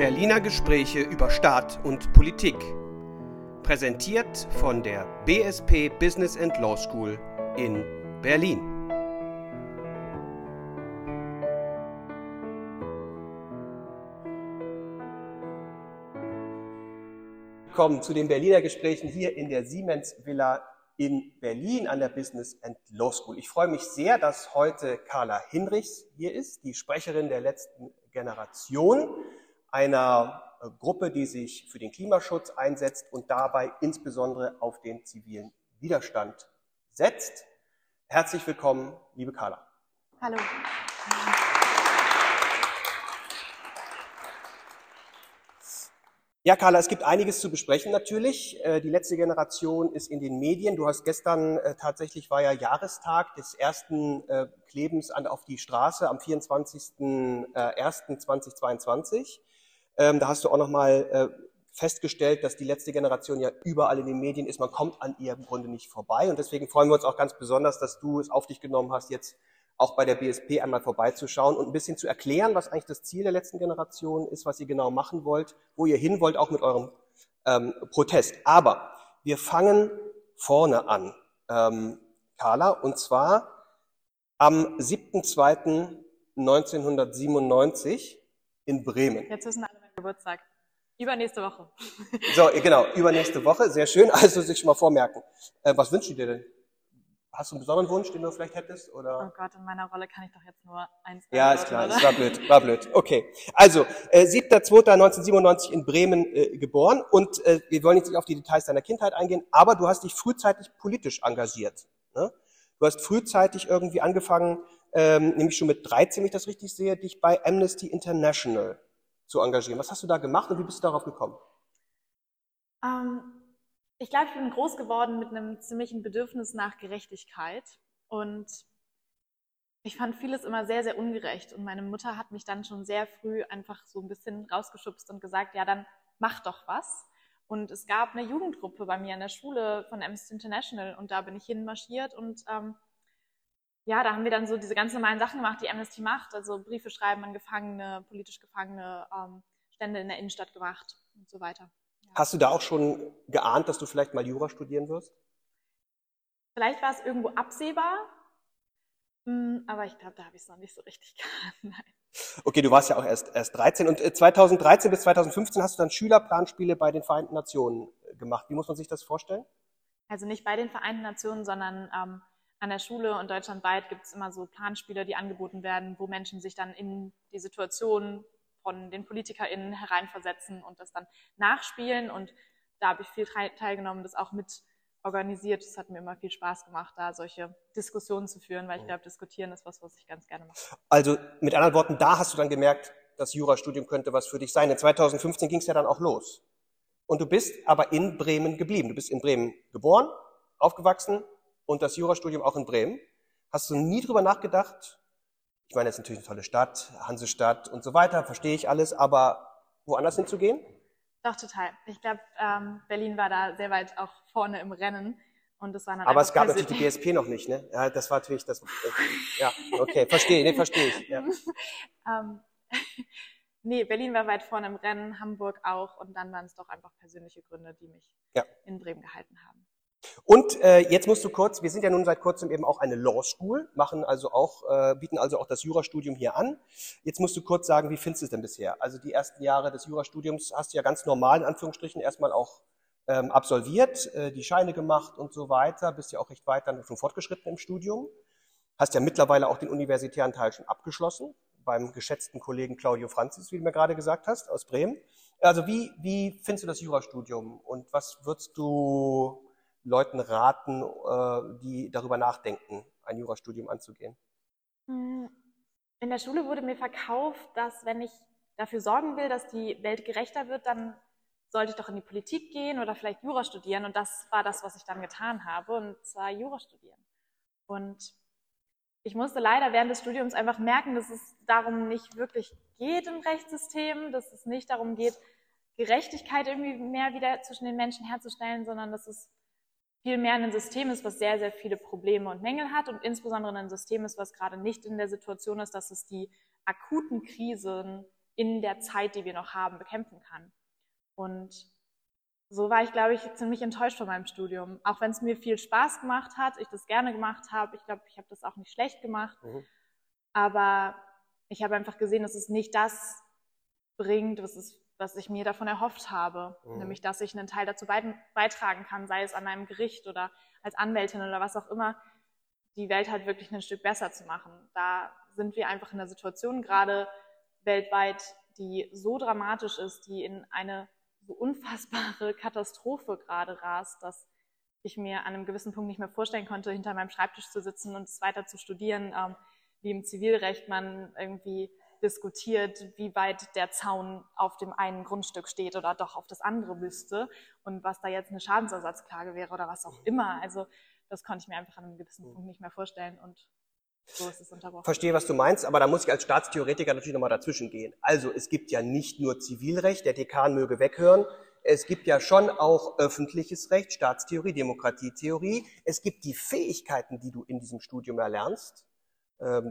Berliner Gespräche über Staat und Politik. Präsentiert von der BSP Business and Law School in Berlin. Willkommen zu den Berliner Gesprächen hier in der Siemens Villa in Berlin an der Business and Law School. Ich freue mich sehr, dass heute Carla Hinrichs hier ist, die Sprecherin der letzten Generation einer äh, Gruppe, die sich für den Klimaschutz einsetzt und dabei insbesondere auf den zivilen Widerstand setzt. Herzlich willkommen, liebe Carla. Hallo. Ja, Carla, es gibt einiges zu besprechen natürlich. Äh, die letzte Generation ist in den Medien. Du hast gestern äh, tatsächlich war ja Jahrestag des ersten Klebens an, auf die Straße am 24.01.2022. Ähm, da hast du auch nochmal festgestellt, dass die letzte Generation ja überall in den Medien ist. Man kommt an ihr im Grunde nicht vorbei. Und deswegen freuen wir uns auch ganz besonders, dass du es auf dich genommen hast, jetzt auch bei der BSP einmal vorbeizuschauen und ein bisschen zu erklären, was eigentlich das Ziel der letzten Generation ist, was ihr genau machen wollt, wo ihr hin wollt, auch mit eurem ähm, Protest. Aber wir fangen vorne an, ähm, Carla, und zwar am 7.2.1997 in Bremen. Jetzt wissen alle Geburtstag. Übernächste Woche. So, genau, übernächste Woche. Sehr schön. Also sich schon mal vormerken. Äh, was wünschst du dir denn? Hast du einen besonderen Wunsch, den du vielleicht hättest? Oder? Oh Gott, in meiner Rolle kann ich doch jetzt nur eins Ja, ist klar, das war blöd, war blöd. Okay. Also, äh, 7.2.1997 in Bremen äh, geboren und äh, wir wollen jetzt nicht auf die Details deiner Kindheit eingehen, aber du hast dich frühzeitig politisch engagiert. Ne? Du hast frühzeitig irgendwie angefangen, ähm, nämlich schon mit 13, wenn ich das richtig sehe, dich bei Amnesty International zu engagieren. Was hast du da gemacht und wie bist du darauf gekommen? Ähm, ich glaube, ich bin groß geworden mit einem ziemlichen Bedürfnis nach Gerechtigkeit und ich fand vieles immer sehr, sehr ungerecht und meine Mutter hat mich dann schon sehr früh einfach so ein bisschen rausgeschubst und gesagt, ja, dann mach doch was. Und es gab eine Jugendgruppe bei mir in der Schule von Amnesty International und da bin ich hinmarschiert und ähm, ja, da haben wir dann so diese ganz normalen Sachen gemacht, die Amnesty macht, also Briefe schreiben an Gefangene, politisch Gefangene, ähm, Stände in der Innenstadt gemacht und so weiter. Hast du da auch schon geahnt, dass du vielleicht mal Jura studieren wirst? Vielleicht war es irgendwo absehbar, hm, aber ich glaube, da habe ich es noch nicht so richtig geahnt. Okay, du warst ja auch erst, erst 13 und 2013 äh, bis 2015 hast du dann Schülerplanspiele bei den Vereinten Nationen gemacht. Wie muss man sich das vorstellen? Also nicht bei den Vereinten Nationen, sondern ähm, an der Schule und deutschlandweit gibt es immer so Planspiele, die angeboten werden, wo Menschen sich dann in die Situation von den PolitikerInnen hereinversetzen und das dann nachspielen. Und da habe ich viel teilgenommen, das auch mit organisiert. Es hat mir immer viel Spaß gemacht, da solche Diskussionen zu führen, weil ich glaube, diskutieren ist was, was ich ganz gerne mache. Also mit anderen Worten, da hast du dann gemerkt, das Jurastudium könnte was für dich sein. In 2015 ging es ja dann auch los. Und du bist aber in Bremen geblieben. Du bist in Bremen geboren, aufgewachsen und das Jurastudium auch in Bremen. Hast du nie drüber nachgedacht, ich meine, es ist natürlich eine tolle Stadt, Hansestadt und so weiter, verstehe ich alles, aber woanders hinzugehen? Doch, total. Ich glaube, ähm, Berlin war da sehr weit auch vorne im Rennen. Und das war dann Aber es gab natürlich die BSP noch nicht, ne? Ja, das war natürlich das. Ja, okay, verstehe, nee, verstehe ich. Ja. ähm, nee, Berlin war weit vorne im Rennen, Hamburg auch. Und dann waren es doch einfach persönliche Gründe, die mich ja. in Bremen gehalten haben. Und äh, jetzt musst du kurz, wir sind ja nun seit kurzem eben auch eine Law School, machen also auch, äh, bieten also auch das Jurastudium hier an. Jetzt musst du kurz sagen, wie findest du es denn bisher? Also die ersten Jahre des Jurastudiums hast du ja ganz normal in Anführungsstrichen erstmal auch ähm, absolviert, äh, die Scheine gemacht und so weiter, bist ja auch recht weit dann schon fortgeschritten im Studium. Hast ja mittlerweile auch den universitären Teil schon abgeschlossen, beim geschätzten Kollegen Claudio Franzis, wie du mir gerade gesagt hast, aus Bremen. Also wie, wie findest du das Jurastudium und was würdest du Leuten raten, äh, die darüber nachdenken, ein Jurastudium anzugehen? Hm, in der Schule wurde mir verkauft, dass wenn ich dafür sorgen will, dass die Welt gerechter wird, dann sollte ich doch in die Politik gehen oder vielleicht Jura studieren. Und das war das, was ich dann getan habe, und zwar Jura studieren. Und ich musste leider während des Studiums einfach merken, dass es darum nicht wirklich geht im Rechtssystem, dass es nicht darum geht, Gerechtigkeit irgendwie mehr wieder zwischen den Menschen herzustellen, sondern dass es vielmehr ein System ist, was sehr, sehr viele Probleme und Mängel hat und insbesondere ein System ist, was gerade nicht in der Situation ist, dass es die akuten Krisen in der Zeit, die wir noch haben, bekämpfen kann. Und so war ich, glaube ich, ziemlich enttäuscht von meinem Studium. Auch wenn es mir viel Spaß gemacht hat, ich das gerne gemacht habe. Ich glaube, ich habe das auch nicht schlecht gemacht. Mhm. Aber ich habe einfach gesehen, dass es nicht das bringt, was, es, was ich mir davon erhofft habe. Mhm. Nämlich, dass ich einen Teil dazu beitragen kann, sei es an einem Gericht oder als Anwältin oder was auch immer, die Welt halt wirklich ein Stück besser zu machen. Da sind wir einfach in einer Situation gerade weltweit, die so dramatisch ist, die in eine so unfassbare Katastrophe gerade rast, dass ich mir an einem gewissen Punkt nicht mehr vorstellen konnte, hinter meinem Schreibtisch zu sitzen und es weiter zu studieren, ähm, wie im Zivilrecht man irgendwie diskutiert, wie weit der Zaun auf dem einen Grundstück steht oder doch auf das andere müsste und was da jetzt eine Schadensersatzklage wäre oder was auch immer. Also das konnte ich mir einfach an einem gewissen Punkt nicht mehr vorstellen und so ist es unterbrochen. Verstehe, was du meinst, aber da muss ich als Staatstheoretiker natürlich nochmal dazwischen gehen. Also es gibt ja nicht nur Zivilrecht, der Dekan möge weghören, es gibt ja schon auch öffentliches Recht, Staatstheorie, Demokratietheorie. Es gibt die Fähigkeiten, die du in diesem Studium erlernst,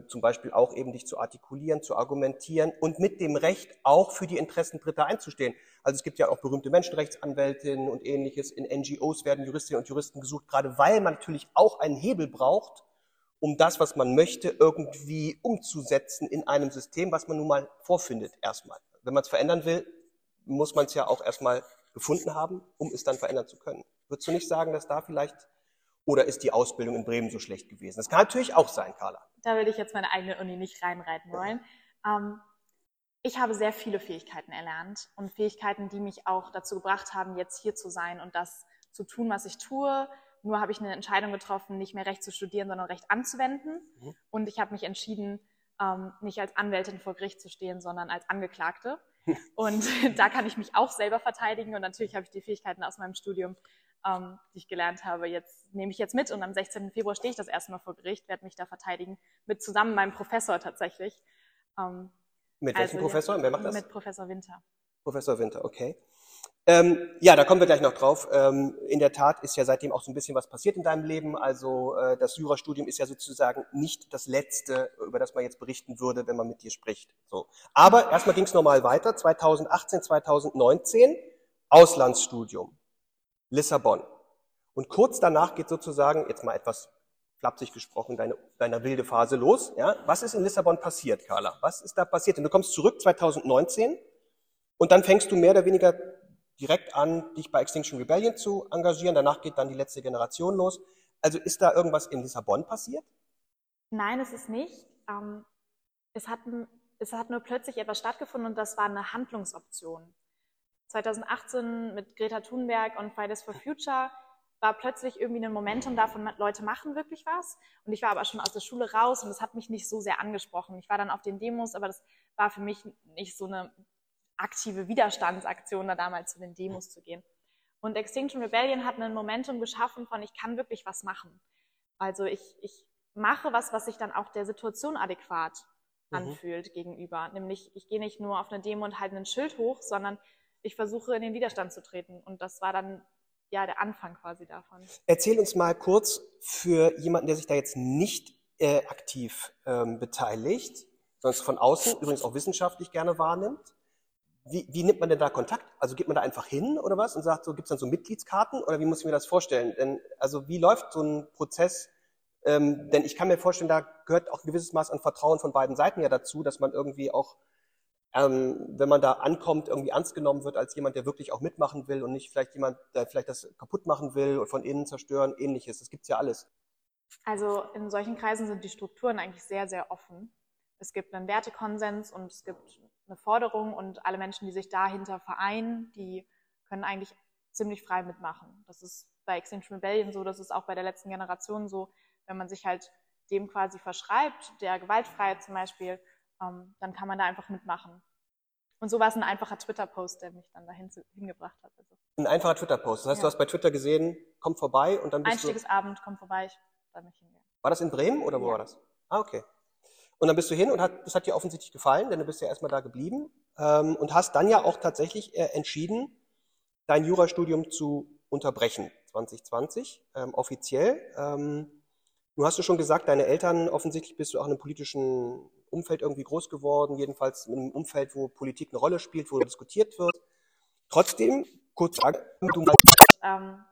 zum Beispiel auch eben dich zu artikulieren, zu argumentieren und mit dem Recht auch für die Interessen Dritter einzustehen. Also es gibt ja auch berühmte Menschenrechtsanwältinnen und ähnliches. In NGOs werden Juristinnen und Juristen gesucht, gerade weil man natürlich auch einen Hebel braucht, um das, was man möchte, irgendwie umzusetzen in einem System, was man nun mal vorfindet erstmal. Wenn man es verändern will, muss man es ja auch erstmal gefunden haben, um es dann verändern zu können. Würdest du nicht sagen, dass da vielleicht, oder ist die Ausbildung in Bremen so schlecht gewesen? Das kann natürlich auch sein, Carla. Da würde ich jetzt meine eigene Uni nicht reinreiten wollen. Ähm, ich habe sehr viele Fähigkeiten erlernt und Fähigkeiten, die mich auch dazu gebracht haben, jetzt hier zu sein und das zu tun, was ich tue, nur habe ich eine Entscheidung getroffen, nicht mehr Recht zu studieren, sondern Recht anzuwenden. Mhm. Und ich habe mich entschieden, ähm, nicht als Anwältin vor Gericht zu stehen, sondern als Angeklagte. Und da kann ich mich auch selber verteidigen. Und natürlich habe ich die Fähigkeiten aus meinem Studium, ähm, die ich gelernt habe, jetzt nehme ich jetzt mit. Und am 16. Februar stehe ich das erste Mal vor Gericht, werde mich da verteidigen, mit zusammen meinem Professor tatsächlich. Ähm, mit welchem also, Professor? Wer macht das? Mit Professor Winter. Professor Winter, okay. Ähm, ja, da kommen wir gleich noch drauf. Ähm, in der Tat ist ja seitdem auch so ein bisschen was passiert in deinem Leben. Also äh, das Jurastudium ist ja sozusagen nicht das Letzte, über das man jetzt berichten würde, wenn man mit dir spricht. So. Aber erstmal ging es nochmal weiter. 2018, 2019 Auslandsstudium, Lissabon. Und kurz danach geht sozusagen, jetzt mal etwas flapsig gesprochen, deine, deine wilde Phase los. Ja? Was ist in Lissabon passiert, Carla? Was ist da passiert? Und du kommst zurück 2019 und dann fängst du mehr oder weniger direkt an, dich bei Extinction Rebellion zu engagieren. Danach geht dann die letzte Generation los. Also ist da irgendwas in Lissabon passiert? Nein, es ist nicht. Ähm, es, hat, es hat nur plötzlich etwas stattgefunden und das war eine Handlungsoption. 2018 mit Greta Thunberg und Fridays for Future war plötzlich irgendwie ein Momentum davon, Leute machen wirklich was. Und ich war aber schon aus der Schule raus und es hat mich nicht so sehr angesprochen. Ich war dann auf den Demos, aber das war für mich nicht so eine aktive Widerstandsaktion, da damals zu den Demos zu gehen. Und Extinction Rebellion hat ein Momentum geschaffen von, ich kann wirklich was machen. Also ich, ich mache was, was sich dann auch der Situation adäquat mhm. anfühlt mhm. gegenüber. Nämlich, ich gehe nicht nur auf eine Demo und halte ein Schild hoch, sondern ich versuche in den Widerstand zu treten. Und das war dann ja der Anfang quasi davon. Erzähl uns mal kurz für jemanden, der sich da jetzt nicht äh, aktiv ähm, beteiligt, sondern von außen übrigens auch wissenschaftlich gerne wahrnimmt. Wie, wie nimmt man denn da Kontakt? Also geht man da einfach hin oder was und sagt so, gibt es dann so Mitgliedskarten oder wie muss ich mir das vorstellen? Denn, also wie läuft so ein Prozess? Ähm, denn ich kann mir vorstellen, da gehört auch ein gewisses Maß an Vertrauen von beiden Seiten ja dazu, dass man irgendwie auch, ähm, wenn man da ankommt, irgendwie ernst genommen wird als jemand, der wirklich auch mitmachen will und nicht vielleicht jemand, der vielleicht das kaputt machen will und von innen zerstören, ähnliches. Das gibt's ja alles. Also in solchen Kreisen sind die Strukturen eigentlich sehr, sehr offen. Es gibt einen Wertekonsens und es gibt eine Forderung und alle Menschen, die sich dahinter vereinen, die können eigentlich ziemlich frei mitmachen. Das ist bei Extinction Rebellion so, das ist auch bei der letzten Generation so, wenn man sich halt dem quasi verschreibt, der Gewaltfreiheit zum Beispiel, ähm, dann kann man da einfach mitmachen. Und so war es ein einfacher Twitter-Post, der mich dann dahin zu, hingebracht hat. Also. Ein einfacher Twitter-Post. Das heißt, ja. du hast bei Twitter gesehen, komm vorbei und dann bist Einstiegsabend, komm vorbei, ich soll mich hingehen. War das in Bremen oder wo ja. war das? Ah, okay. Und dann bist du hin und hat, das hat dir offensichtlich gefallen, denn du bist ja erstmal da geblieben ähm, und hast dann ja auch tatsächlich äh, entschieden, dein Jurastudium zu unterbrechen, 2020, ähm, offiziell. Ähm, nun hast du schon gesagt, deine Eltern, offensichtlich bist du auch in einem politischen Umfeld irgendwie groß geworden, jedenfalls in einem Umfeld, wo Politik eine Rolle spielt, wo diskutiert wird. Trotzdem, kurz du ähm.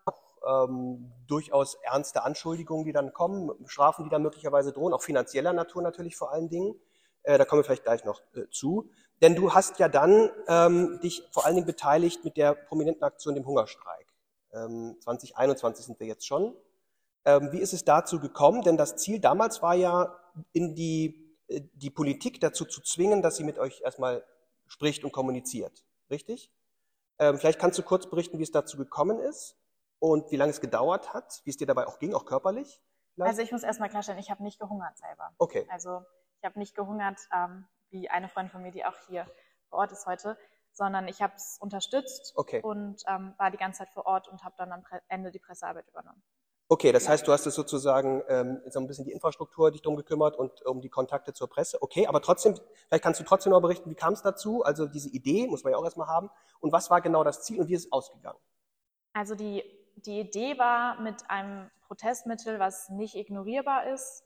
ähm, durchaus ernste Anschuldigungen, die dann kommen, Strafen, die dann möglicherweise drohen, auch finanzieller Natur natürlich vor allen Dingen. Äh, da kommen wir vielleicht gleich noch äh, zu. Denn du hast ja dann ähm, dich vor allen Dingen beteiligt mit der prominenten Aktion dem Hungerstreik. Ähm, 2021 sind wir jetzt schon. Ähm, wie ist es dazu gekommen? Denn das Ziel damals war ja, in die, die Politik dazu zu zwingen, dass sie mit euch erstmal spricht und kommuniziert. Richtig? Ähm, vielleicht kannst du kurz berichten, wie es dazu gekommen ist und wie lange es gedauert hat, wie es dir dabei auch ging, auch körperlich. Vielleicht? Also ich muss erstmal klarstellen, ich habe nicht gehungert selber. Okay. Also ich habe nicht gehungert, ähm, wie eine Freundin von mir, die auch hier vor Ort ist heute, sondern ich habe es unterstützt okay. und ähm, war die ganze Zeit vor Ort und habe dann am Ende die Pressearbeit übernommen. Okay, das heißt, du hast es sozusagen ähm, so ein bisschen die Infrastruktur dich drum gekümmert und um die Kontakte zur Presse. Okay, aber trotzdem, vielleicht kannst du trotzdem noch berichten, wie kam es dazu? Also diese Idee muss man ja auch erstmal haben. Und was war genau das Ziel und wie ist es ausgegangen? Also die, die Idee war mit einem Protestmittel, was nicht ignorierbar ist,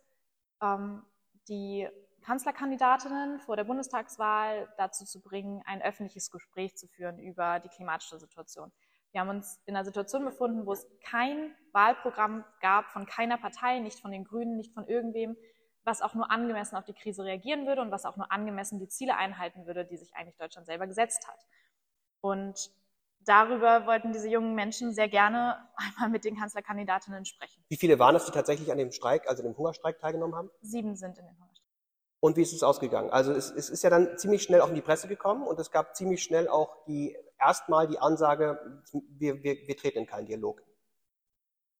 ähm, die Kanzlerkandidatinnen vor der Bundestagswahl dazu zu bringen, ein öffentliches Gespräch zu führen über die klimatische Situation. Wir haben uns in einer Situation befunden, wo es kein Wahlprogramm gab von keiner Partei, nicht von den Grünen, nicht von irgendwem, was auch nur angemessen auf die Krise reagieren würde und was auch nur angemessen die Ziele einhalten würde, die sich eigentlich Deutschland selber gesetzt hat. Und darüber wollten diese jungen Menschen sehr gerne einmal mit den Kanzlerkandidatinnen sprechen. Wie viele waren es, die tatsächlich an dem Streik, also dem Hungerstreik teilgenommen haben? Sieben sind in dem Hungerstreik. Und wie ist es ausgegangen? Also es, es ist ja dann ziemlich schnell auch in die Presse gekommen und es gab ziemlich schnell auch die erstmal die Ansage, wir, wir, wir treten in keinen Dialog.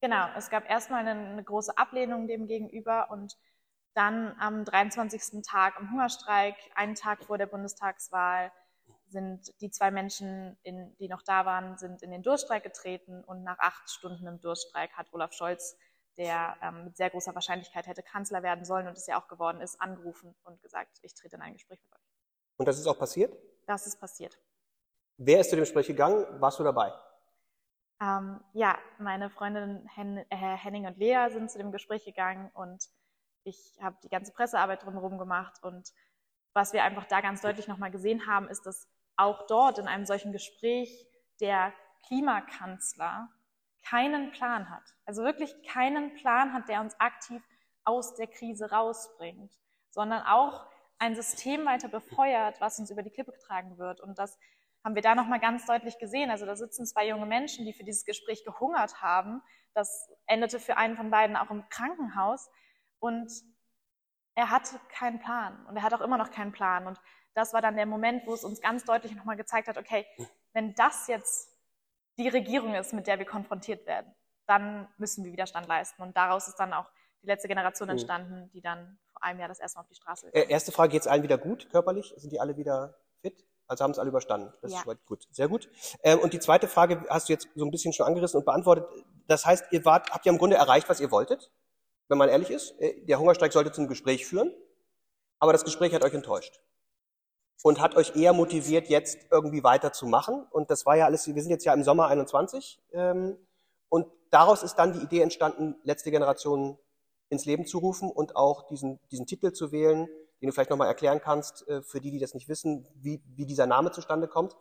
Genau, es gab erstmal eine, eine große Ablehnung dem gegenüber und dann am 23. Tag im Hungerstreik, einen Tag vor der Bundestagswahl, sind die zwei Menschen, in, die noch da waren, sind in den Durchstreik getreten und nach acht Stunden im Durchstreik hat Olaf Scholz der ähm, mit sehr großer Wahrscheinlichkeit hätte Kanzler werden sollen und es ja auch geworden ist, angerufen und gesagt, ich trete in ein Gespräch mit euch. Und das ist auch passiert? Das ist passiert. Wer ist zu dem Gespräch gegangen? Warst du dabei? Ähm, ja, meine Freundin Hen äh, Henning und Lea sind zu dem Gespräch gegangen und ich habe die ganze Pressearbeit drumherum gemacht und was wir einfach da ganz deutlich nochmal gesehen haben, ist, dass auch dort in einem solchen Gespräch der Klimakanzler keinen Plan hat. Also wirklich keinen Plan hat, der uns aktiv aus der Krise rausbringt, sondern auch ein System weiter befeuert, was uns über die Klippe getragen wird. Und das haben wir da nochmal ganz deutlich gesehen. Also da sitzen zwei junge Menschen, die für dieses Gespräch gehungert haben. Das endete für einen von beiden auch im Krankenhaus. Und er hatte keinen Plan. Und er hat auch immer noch keinen Plan. Und das war dann der Moment, wo es uns ganz deutlich nochmal gezeigt hat, okay, wenn das jetzt die Regierung ist, mit der wir konfrontiert werden, dann müssen wir Widerstand leisten. Und daraus ist dann auch die letzte Generation hm. entstanden, die dann vor einem Jahr das erste Mal auf die Straße gegangen äh, Erste Frage, geht es allen wieder gut körperlich? Sind die alle wieder fit? Also haben es alle überstanden. Das ja. ist gut. Sehr gut. Ähm, und die zweite Frage hast du jetzt so ein bisschen schon angerissen und beantwortet. Das heißt, ihr wart, habt ihr im Grunde erreicht, was ihr wolltet? Wenn man ehrlich ist. Äh, der Hungerstreik sollte zum Gespräch führen. Aber das Gespräch hat euch enttäuscht und hat euch eher motiviert, jetzt irgendwie weiterzumachen. Und das war ja alles, wir sind jetzt ja im Sommer 21 ähm, und daraus ist dann die Idee entstanden, letzte Generation ins Leben zu rufen und auch diesen, diesen Titel zu wählen, den du vielleicht nochmal erklären kannst, äh, für die, die das nicht wissen, wie, wie dieser Name zustande kommt.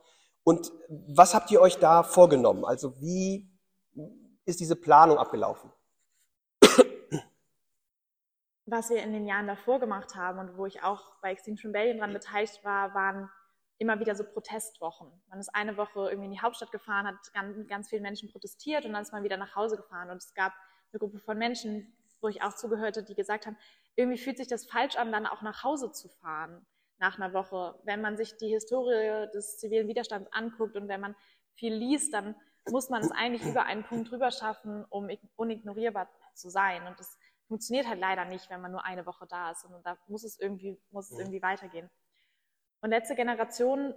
Und was habt ihr euch da vorgenommen? Also wie ist diese Planung abgelaufen? was wir in den Jahren davor gemacht haben und wo ich auch bei Extinction Rebellion dran beteiligt war, waren immer wieder so Protestwochen. Man ist eine Woche irgendwie in die Hauptstadt gefahren, hat ganz, ganz vielen Menschen protestiert und dann ist man wieder nach Hause gefahren. Und es gab eine Gruppe von Menschen, wo ich auch zugehörte, die gesagt haben, irgendwie fühlt sich das falsch an, dann auch nach Hause zu fahren nach einer Woche. Wenn man sich die Historie des zivilen Widerstands anguckt und wenn man viel liest, dann muss man es eigentlich über einen Punkt drüber schaffen, um unignorierbar zu sein. Und das funktioniert halt leider nicht, wenn man nur eine Woche da ist, sondern da muss es irgendwie, muss es irgendwie weitergehen. Und letzte Generation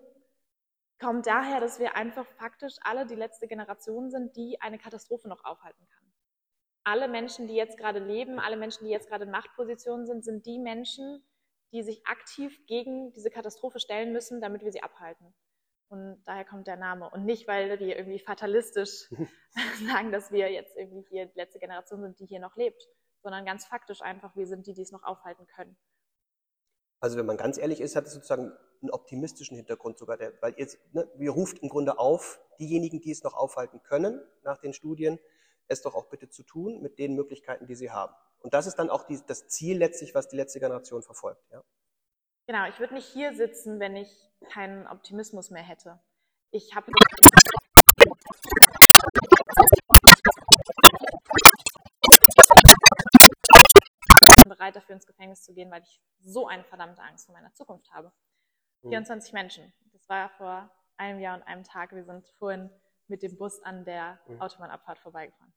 kommt daher, dass wir einfach faktisch alle die letzte Generation sind, die eine Katastrophe noch aufhalten kann. Alle Menschen, die jetzt gerade leben, alle Menschen, die jetzt gerade in Machtpositionen sind, sind die Menschen, die sich aktiv gegen diese Katastrophe stellen müssen, damit wir sie abhalten. Und daher kommt der Name. Und nicht, weil wir irgendwie fatalistisch sagen, dass wir jetzt irgendwie hier die letzte Generation sind, die hier noch lebt, sondern ganz faktisch einfach, wir sind die, die es noch aufhalten können. Also wenn man ganz ehrlich ist, hat es sozusagen einen optimistischen Hintergrund sogar, der, weil ihr, ne, wir ruft im Grunde auf, diejenigen, die es noch aufhalten können nach den Studien, es doch auch bitte zu tun mit den Möglichkeiten, die sie haben. Und das ist dann auch die, das Ziel letztlich, was die letzte Generation verfolgt. Ja? Genau, ich würde nicht hier sitzen, wenn ich keinen Optimismus mehr hätte. Ich habe bereit dafür ins Gefängnis zu gehen, weil ich so eine verdammte Angst vor meiner Zukunft habe. 24 mhm. Menschen. Das war vor einem Jahr und einem Tag. Wir sind vorhin mit dem Bus an der mhm. Autobahnabfahrt vorbeigefahren.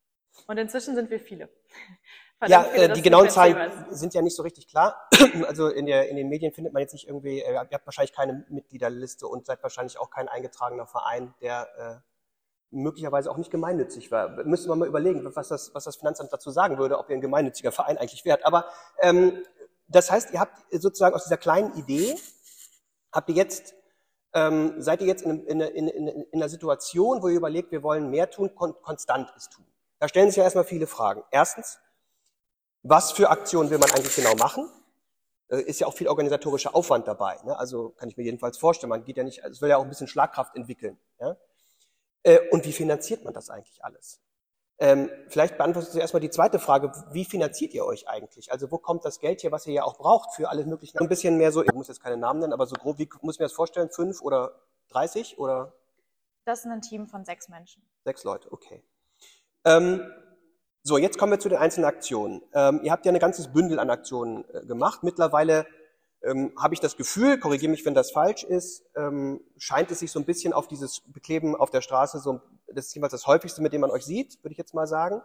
Und inzwischen sind wir viele. ja, viele, äh, die genauen Zahlen sind ja nicht so richtig klar. Also in, der, in den Medien findet man jetzt nicht irgendwie, äh, ihr habt wahrscheinlich keine Mitgliederliste und seid wahrscheinlich auch kein eingetragener Verein, der äh, möglicherweise auch nicht gemeinnützig war. Müsste man mal überlegen, was das, was das Finanzamt dazu sagen würde, ob ihr ein gemeinnütziger Verein eigentlich wärt. Aber ähm, das heißt, ihr habt sozusagen aus dieser kleinen Idee, habt ihr jetzt, ähm, seid ihr jetzt in, in, in, in, einer Situation, wo ihr überlegt, wir wollen mehr tun, kon konstant ist tun. Da stellen sich ja erstmal viele Fragen. Erstens, was für Aktionen will man eigentlich genau machen? Äh, ist ja auch viel organisatorischer Aufwand dabei. Ne? Also kann ich mir jedenfalls vorstellen, man geht ja nicht, es will ja auch ein bisschen Schlagkraft entwickeln. Ja? Äh, und wie finanziert man das eigentlich alles? Ähm, vielleicht beantwortest du erstmal die zweite Frage. Wie finanziert ihr euch eigentlich? Also wo kommt das Geld hier, was ihr ja auch braucht für alles mögliche? Ein bisschen mehr so, ich muss jetzt keine Namen nennen, aber so grob, wie muss ich mir das vorstellen? Fünf oder dreißig oder? Das ist ein Team von sechs Menschen. Sechs Leute, okay. Ähm, so, jetzt kommen wir zu den einzelnen Aktionen. Ähm, ihr habt ja ein ganzes Bündel an Aktionen äh, gemacht. Mittlerweile ähm, habe ich das Gefühl, korrigiere mich, wenn das falsch ist, ähm, scheint es sich so ein bisschen auf dieses Bekleben auf der Straße, so, das ist jeweils das häufigste, mit dem man euch sieht, würde ich jetzt mal sagen.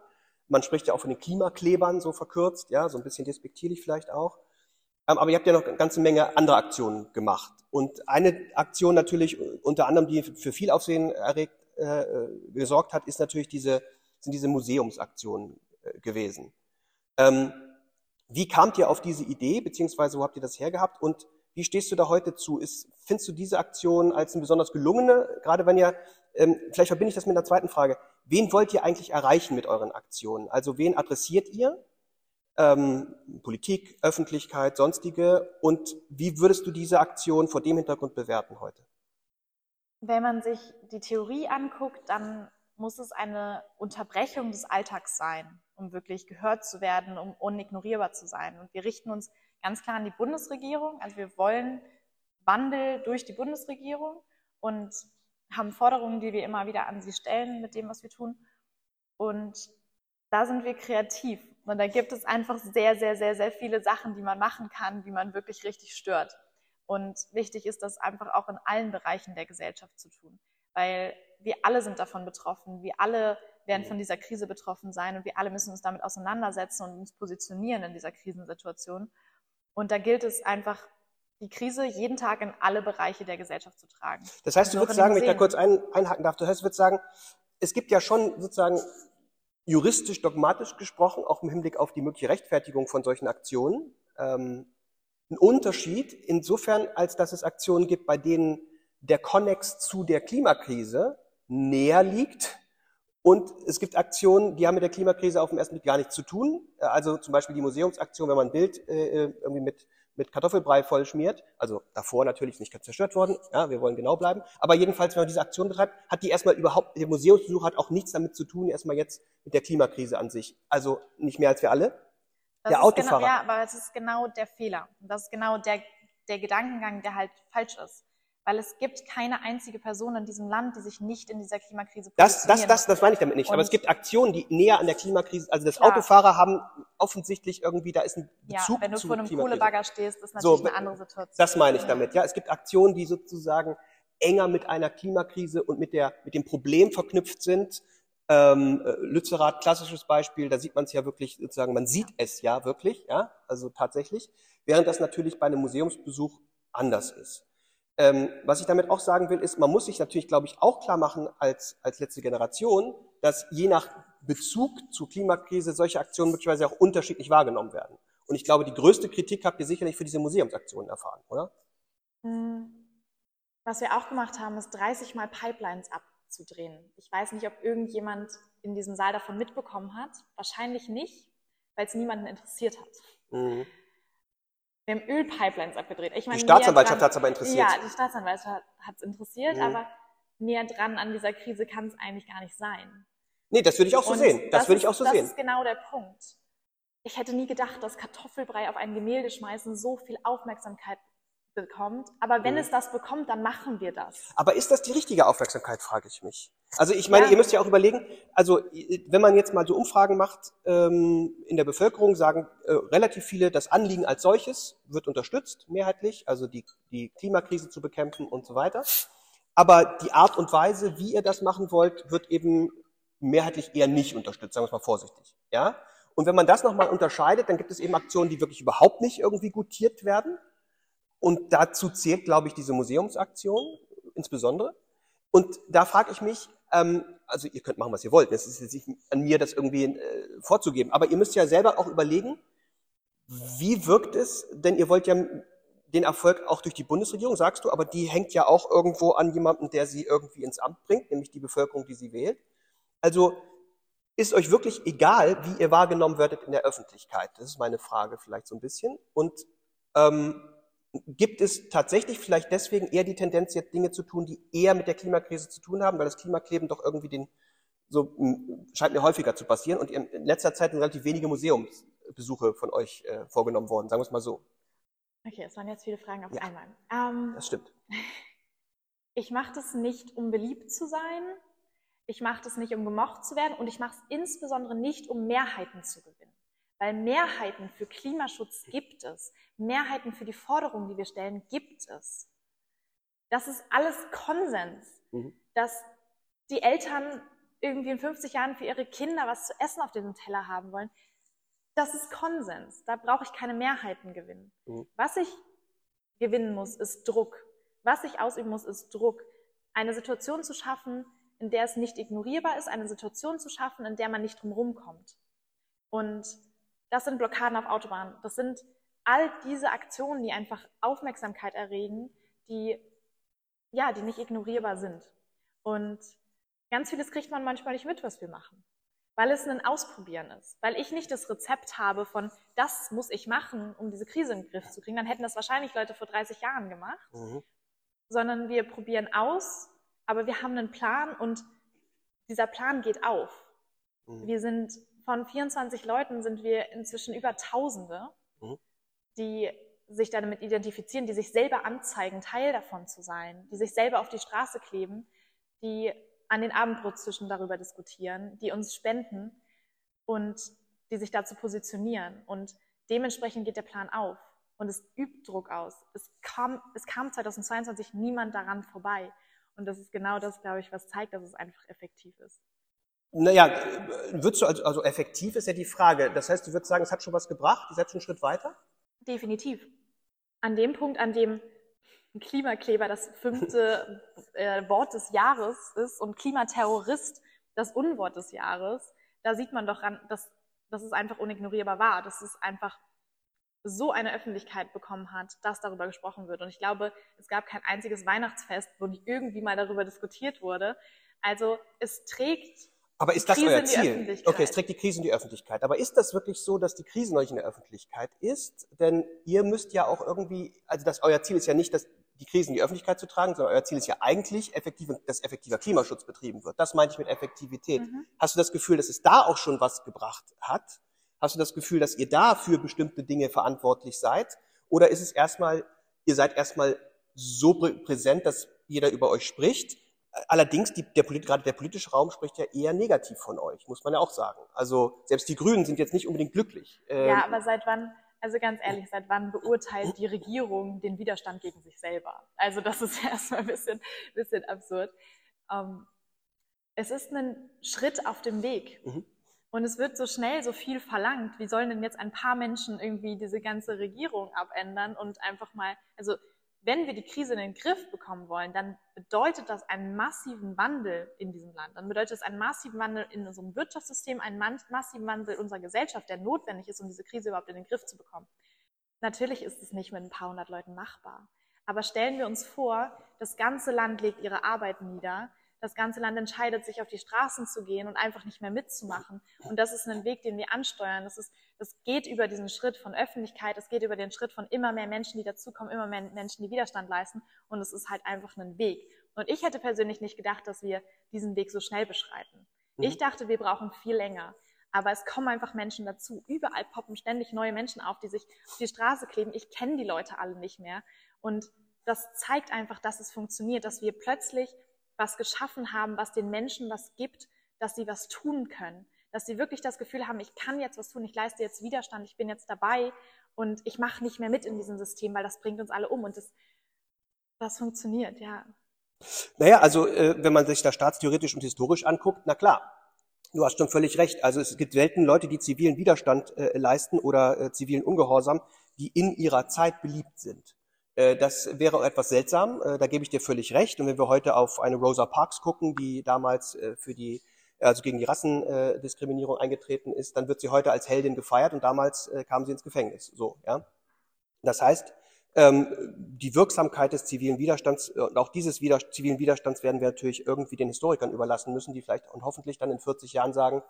Man spricht ja auch von den Klimaklebern, so verkürzt, ja, so ein bisschen despektierlich vielleicht auch. Ähm, aber ihr habt ja noch eine ganze Menge andere Aktionen gemacht. Und eine Aktion natürlich, unter anderem, die für viel Aufsehen erregt, äh, gesorgt hat, ist natürlich diese sind diese Museumsaktionen äh, gewesen. Ähm, wie kamt ihr auf diese Idee, beziehungsweise wo habt ihr das hergehabt und wie stehst du da heute zu? Ist, findest du diese Aktion als eine besonders gelungene, gerade wenn ihr, ähm, vielleicht verbinde ich das mit einer zweiten Frage, wen wollt ihr eigentlich erreichen mit euren Aktionen? Also wen adressiert ihr? Ähm, Politik, Öffentlichkeit, sonstige und wie würdest du diese Aktion vor dem Hintergrund bewerten heute? Wenn man sich die Theorie anguckt, dann muss es eine Unterbrechung des Alltags sein, um wirklich gehört zu werden, um unignorierbar zu sein. Und wir richten uns ganz klar an die Bundesregierung. Also wir wollen Wandel durch die Bundesregierung und haben Forderungen, die wir immer wieder an sie stellen mit dem, was wir tun. Und da sind wir kreativ. Und da gibt es einfach sehr, sehr, sehr, sehr viele Sachen, die man machen kann, die man wirklich richtig stört. Und wichtig ist das einfach auch in allen Bereichen der Gesellschaft zu tun. Weil wir alle sind davon betroffen. Wir alle werden von dieser Krise betroffen sein und wir alle müssen uns damit auseinandersetzen und uns positionieren in dieser Krisensituation. Und da gilt es einfach, die Krise jeden Tag in alle Bereiche der Gesellschaft zu tragen. Das heißt, du würdest sagen, wenn ich da kurz ein, einhaken darf, du würdest sagen, es gibt ja schon sozusagen juristisch, dogmatisch gesprochen, auch im Hinblick auf die mögliche Rechtfertigung von solchen Aktionen, ähm, einen Unterschied insofern, als dass es Aktionen gibt, bei denen der Konnex zu der Klimakrise näher liegt. Und es gibt Aktionen, die haben mit der Klimakrise auf dem ersten Blick gar nichts zu tun. Also zum Beispiel die Museumsaktion, wenn man ein Bild äh, irgendwie mit, mit Kartoffelbrei vollschmiert. Also davor natürlich nicht zerstört worden. Ja, wir wollen genau bleiben. Aber jedenfalls, wenn man diese Aktion betreibt, hat die erstmal überhaupt, der Museumsbesuch hat auch nichts damit zu tun, erstmal jetzt mit der Klimakrise an sich. Also nicht mehr als wir alle. Das der Autofahrer. Genau, ja, aber es ist genau der Fehler. Das ist genau der, der Gedankengang, der halt falsch ist weil es gibt keine einzige Person in diesem Land, die sich nicht in dieser Klimakrise das, das, das, das meine ich damit nicht. Und Aber es gibt Aktionen, die näher an der Klimakrise, also das klar. Autofahrer haben offensichtlich irgendwie, da ist ein Bezug ja, wenn du vor einem Kohlebagger stehst, ist natürlich so, eine andere Situation. Das meine ich damit. Ja, es gibt Aktionen, die sozusagen enger mit einer Klimakrise und mit der, mit dem Problem verknüpft sind. Ähm, äh, Lützerath, klassisches Beispiel, da sieht man es ja wirklich sozusagen, man sieht es ja wirklich, ja, also tatsächlich, während das natürlich bei einem Museumsbesuch anders ist. Ähm, was ich damit auch sagen will, ist, man muss sich natürlich, glaube ich, auch klar machen als, als letzte Generation, dass je nach Bezug zur Klimakrise solche Aktionen möglicherweise auch unterschiedlich wahrgenommen werden. Und ich glaube, die größte Kritik habt ihr sicherlich für diese Museumsaktionen erfahren, oder? Hm. Was wir auch gemacht haben, ist 30 Mal Pipelines abzudrehen. Ich weiß nicht, ob irgendjemand in diesem Saal davon mitbekommen hat. Wahrscheinlich nicht, weil es niemanden interessiert hat. Mhm. Wir haben Ölpipelines abgedreht. Ich meine, die Staatsanwaltschaft hat es aber interessiert. Ja, die Staatsanwaltschaft hat es interessiert, Mhm. aber näher dran an dieser Krise kann es eigentlich gar nicht sein. Nee, das würde ich auch so Und sehen. Das, würde ich auch so das sehen. ist genau der Punkt. Ich hätte nie gedacht, dass Kartoffelbrei auf ein Gemälde schmeißen so viel Aufmerksamkeit bekommt. Aber wenn Mhm. es das bekommt, dann machen wir das. Aber ist das die richtige Aufmerksamkeit, frage ich mich. Also ich meine, Ja. ihr müsst ja auch überlegen, also wenn man jetzt mal so Umfragen macht ähm, in der Bevölkerung, sagen äh, relativ viele, das Anliegen als solches wird unterstützt, mehrheitlich, also die, die Klimakrise zu bekämpfen und so weiter. Aber die Art und Weise, wie ihr das machen wollt, wird eben mehrheitlich eher nicht unterstützt, sagen wir es mal vorsichtig. Ja? Und wenn man das nochmal unterscheidet, dann gibt es eben Aktionen, die wirklich überhaupt nicht irgendwie gutiert werden. Und dazu zählt, glaube ich, diese Museumsaktion insbesondere. Und da frage ich mich, ähm, also ihr könnt machen, was ihr wollt. Es ist jetzt nicht an mir, das irgendwie äh, vorzugeben. Aber ihr müsst ja selber auch überlegen, wie wirkt es, denn ihr wollt ja den Erfolg auch durch die Bundesregierung, sagst du, aber die hängt ja auch irgendwo an jemanden, der sie irgendwie ins Amt bringt, nämlich die Bevölkerung, die sie wählt. Also ist euch wirklich egal, wie ihr wahrgenommen werdet in der Öffentlichkeit? Das ist meine Frage vielleicht so ein bisschen. Und ähm, gibt es tatsächlich vielleicht deswegen eher die Tendenz, jetzt Dinge zu tun, die eher mit der Klimakrise zu tun haben, weil das Klimakleben doch irgendwie den, so scheint mir häufiger zu passieren und in letzter Zeit sind relativ wenige Museumsbesuche von euch äh, vorgenommen worden, sagen wir es mal so. Okay, es waren jetzt viele Fragen auf Ja. einmal. Ähm, Das stimmt. ich mache das nicht, um beliebt zu sein. Ich mache das nicht, um gemocht zu werden. Und ich mache es insbesondere nicht, um Mehrheiten zu gewinnen. Weil Mehrheiten für Klimaschutz gibt es. Mehrheiten für die Forderungen, die wir stellen, gibt es. Das ist alles Konsens. Mhm. Dass die Eltern irgendwie in 50 Jahren für ihre Kinder was zu essen auf diesem Teller haben wollen. Das ist Konsens. Da brauche ich keine Mehrheiten gewinnen. Mhm. Was ich gewinnen muss, ist Druck. Was ich ausüben muss, ist Druck. Eine Situation zu schaffen, in der es nicht ignorierbar ist, eine Situation zu schaffen, in der man nicht drumherum kommt. Und das sind Blockaden auf Autobahnen. Das sind all diese Aktionen, die einfach Aufmerksamkeit erregen, die, ja, die nicht ignorierbar sind. Und ganz vieles kriegt man manchmal nicht mit, was wir machen. Weil es ein Ausprobieren ist. Weil ich nicht das Rezept habe von, das muss ich machen, um diese Krise in den Griff zu kriegen. Dann hätten das wahrscheinlich Leute vor 30 Jahren gemacht. Mhm. Sondern wir probieren aus, aber wir haben einen Plan und dieser Plan geht auf. Mhm. Wir sind von 24 Leuten sind wir inzwischen über Tausende, Mhm. die sich damit identifizieren, die sich selber anzeigen, Teil davon zu sein, die sich selber auf die Straße kleben, die an den Abendbrottischen darüber diskutieren, die uns spenden und die sich dazu positionieren. Und dementsprechend geht der Plan auf und es übt Druck aus. Es kam, es kam 2022 niemand daran vorbei. Und das ist genau das, glaube ich, was zeigt, dass es einfach effektiv ist. Naja, würdest du also, also effektiv ist ja die Frage. Das heißt, du würdest sagen, es hat schon was gebracht, ihr seid schon einen Schritt weiter? Definitiv. An dem Punkt, an dem Klimakleber das fünfte äh, Wort des Jahres ist und Klimaterrorist das Unwort des Jahres, da sieht man doch, ran, dass, dass es einfach unignorierbar war, dass es einfach so eine Öffentlichkeit bekommen hat, dass darüber gesprochen wird. Und ich glaube, es gab kein einziges Weihnachtsfest, wo nicht irgendwie mal darüber diskutiert wurde. Also es trägt Aber ist das Krise euer Ziel? Okay, es trägt die Krise in die Öffentlichkeit. Aber ist das wirklich so, dass die Krise neulich in der Öffentlichkeit ist? Denn ihr müsst ja auch irgendwie, also das, euer Ziel ist ja nicht, dass die Krise in die Öffentlichkeit zu tragen, sondern euer Ziel ist ja eigentlich, effektiv, dass effektiver Klimaschutz betrieben wird. Das meine ich mit Effektivität. Mhm. Hast du das Gefühl, dass es da auch schon was gebracht hat? Hast du das Gefühl, dass ihr da für bestimmte Dinge verantwortlich seid? Oder ist es erstmal, ihr seid erstmal so prä- präsent, dass jeder über euch spricht? Allerdings, die, der, gerade der politische Raum spricht ja eher negativ von euch, muss man ja auch sagen. Also selbst die Grünen sind jetzt nicht unbedingt glücklich. Ähm, Ja, aber seit wann, also ganz ehrlich, seit wann beurteilt die Regierung den Widerstand gegen sich selber? Also das ist erstmal ein bisschen, bisschen absurd. Ähm, es ist ein Schritt auf dem Weg. Mhm. Und es wird so schnell so viel verlangt. Wie sollen denn jetzt ein paar Menschen irgendwie diese ganze Regierung abändern und einfach mal, also wenn wir die Krise in den Griff bekommen wollen, dann bedeutet das einen massiven Wandel in diesem Land. Dann bedeutet es einen massiven Wandel in unserem Wirtschaftssystem, einen massiven Wandel unserer Gesellschaft, der notwendig ist, um diese Krise überhaupt in den Griff zu bekommen. Natürlich ist es nicht mit ein paar hundert Leuten machbar. Aber stellen wir uns vor, das ganze Land legt ihre Arbeit nieder, das ganze Land entscheidet, sich auf die Straßen zu gehen und einfach nicht mehr mitzumachen. Und das ist ein Weg, den wir ansteuern. Das, ist, das geht über diesen Schritt von Öffentlichkeit, es geht über den Schritt von immer mehr Menschen, die dazukommen, immer mehr Menschen, die Widerstand leisten. Und es ist halt einfach ein Weg. Und ich hätte persönlich nicht gedacht, dass wir diesen Weg so schnell beschreiten. Mhm. Ich dachte, wir brauchen viel länger. Aber es kommen einfach Menschen dazu. Überall poppen ständig neue Menschen auf, die sich auf die Straße kleben. Ich kenne die Leute alle nicht mehr. Und das zeigt einfach, dass es funktioniert, dass wir plötzlich was geschaffen haben, was den Menschen was gibt, dass sie was tun können. Dass sie wirklich das Gefühl haben, ich kann jetzt was tun, ich leiste jetzt Widerstand, ich bin jetzt dabei und ich mache nicht mehr mit in diesem System, weil das bringt uns alle um. Und das, das funktioniert, ja. Naja, also äh, wenn man sich das staatstheoretisch und historisch anguckt, na klar, du hast schon völlig recht. Also es gibt selten Leute, die zivilen Widerstand äh, leisten oder äh, zivilen Ungehorsam, die in ihrer Zeit beliebt sind. Äh, das wäre etwas seltsam, äh, da gebe ich dir völlig recht. Und wenn wir heute auf eine Rosa Parks gucken, die damals äh, für die, also gegen die Rassendiskriminierung eingetreten ist, dann wird sie heute als Heldin gefeiert und damals kam sie ins Gefängnis. So, ja. Das heißt, ähm, die Wirksamkeit des zivilen Widerstands und auch dieses zivilen Widerstands werden wir natürlich irgendwie den Historikern überlassen müssen, die vielleicht und hoffentlich dann in 40 Jahren sagen,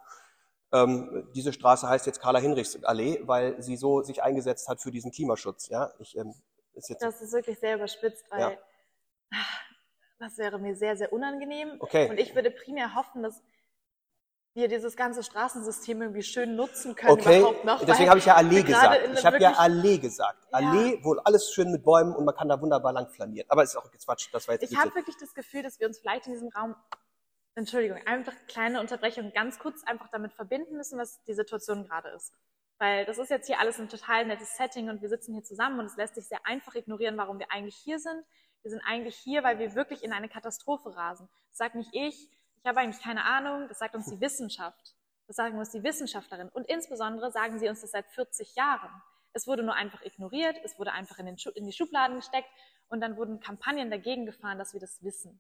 ähm, diese Straße heißt jetzt Carla Hinrichs Allee, weil sie so sich eingesetzt hat für diesen Klimaschutz. Ja, ich ähm, ist jetzt das ist wirklich sehr überspitzt, weil ja. das wäre mir sehr, sehr unangenehm. Okay. Und ich würde primär hoffen, dass wir dieses ganze Straßensystem irgendwie schön nutzen können okay. überhaupt noch. Deswegen habe ich ja Allee gesagt. Ich habe ja Allee gesagt. Ja. Allee, wo alles schön mit Bäumen und man kann da wunderbar lang flanieren. Aber ist auch Quatsch, das war jetzt Ich habe wirklich das Gefühl, dass wir uns vielleicht in diesem Raum, Entschuldigung, einfach kleine Unterbrechung ganz kurz einfach damit verbinden müssen, was die Situation gerade ist. Weil das ist jetzt hier alles ein total nettes Setting und wir sitzen hier zusammen und es lässt sich sehr einfach ignorieren, warum wir eigentlich hier sind. Wir sind eigentlich hier, weil wir wirklich in eine Katastrophe rasen. Das sagt nicht ich, ich habe eigentlich keine Ahnung, das sagt uns die Wissenschaft. Das sagen uns die Wissenschaftlerinnen. Und insbesondere sagen sie uns das seit 40 Jahren. Es wurde nur einfach ignoriert, es wurde einfach in, in die Schubladen gesteckt und dann wurden Kampagnen dagegen gefahren, dass wir das wissen.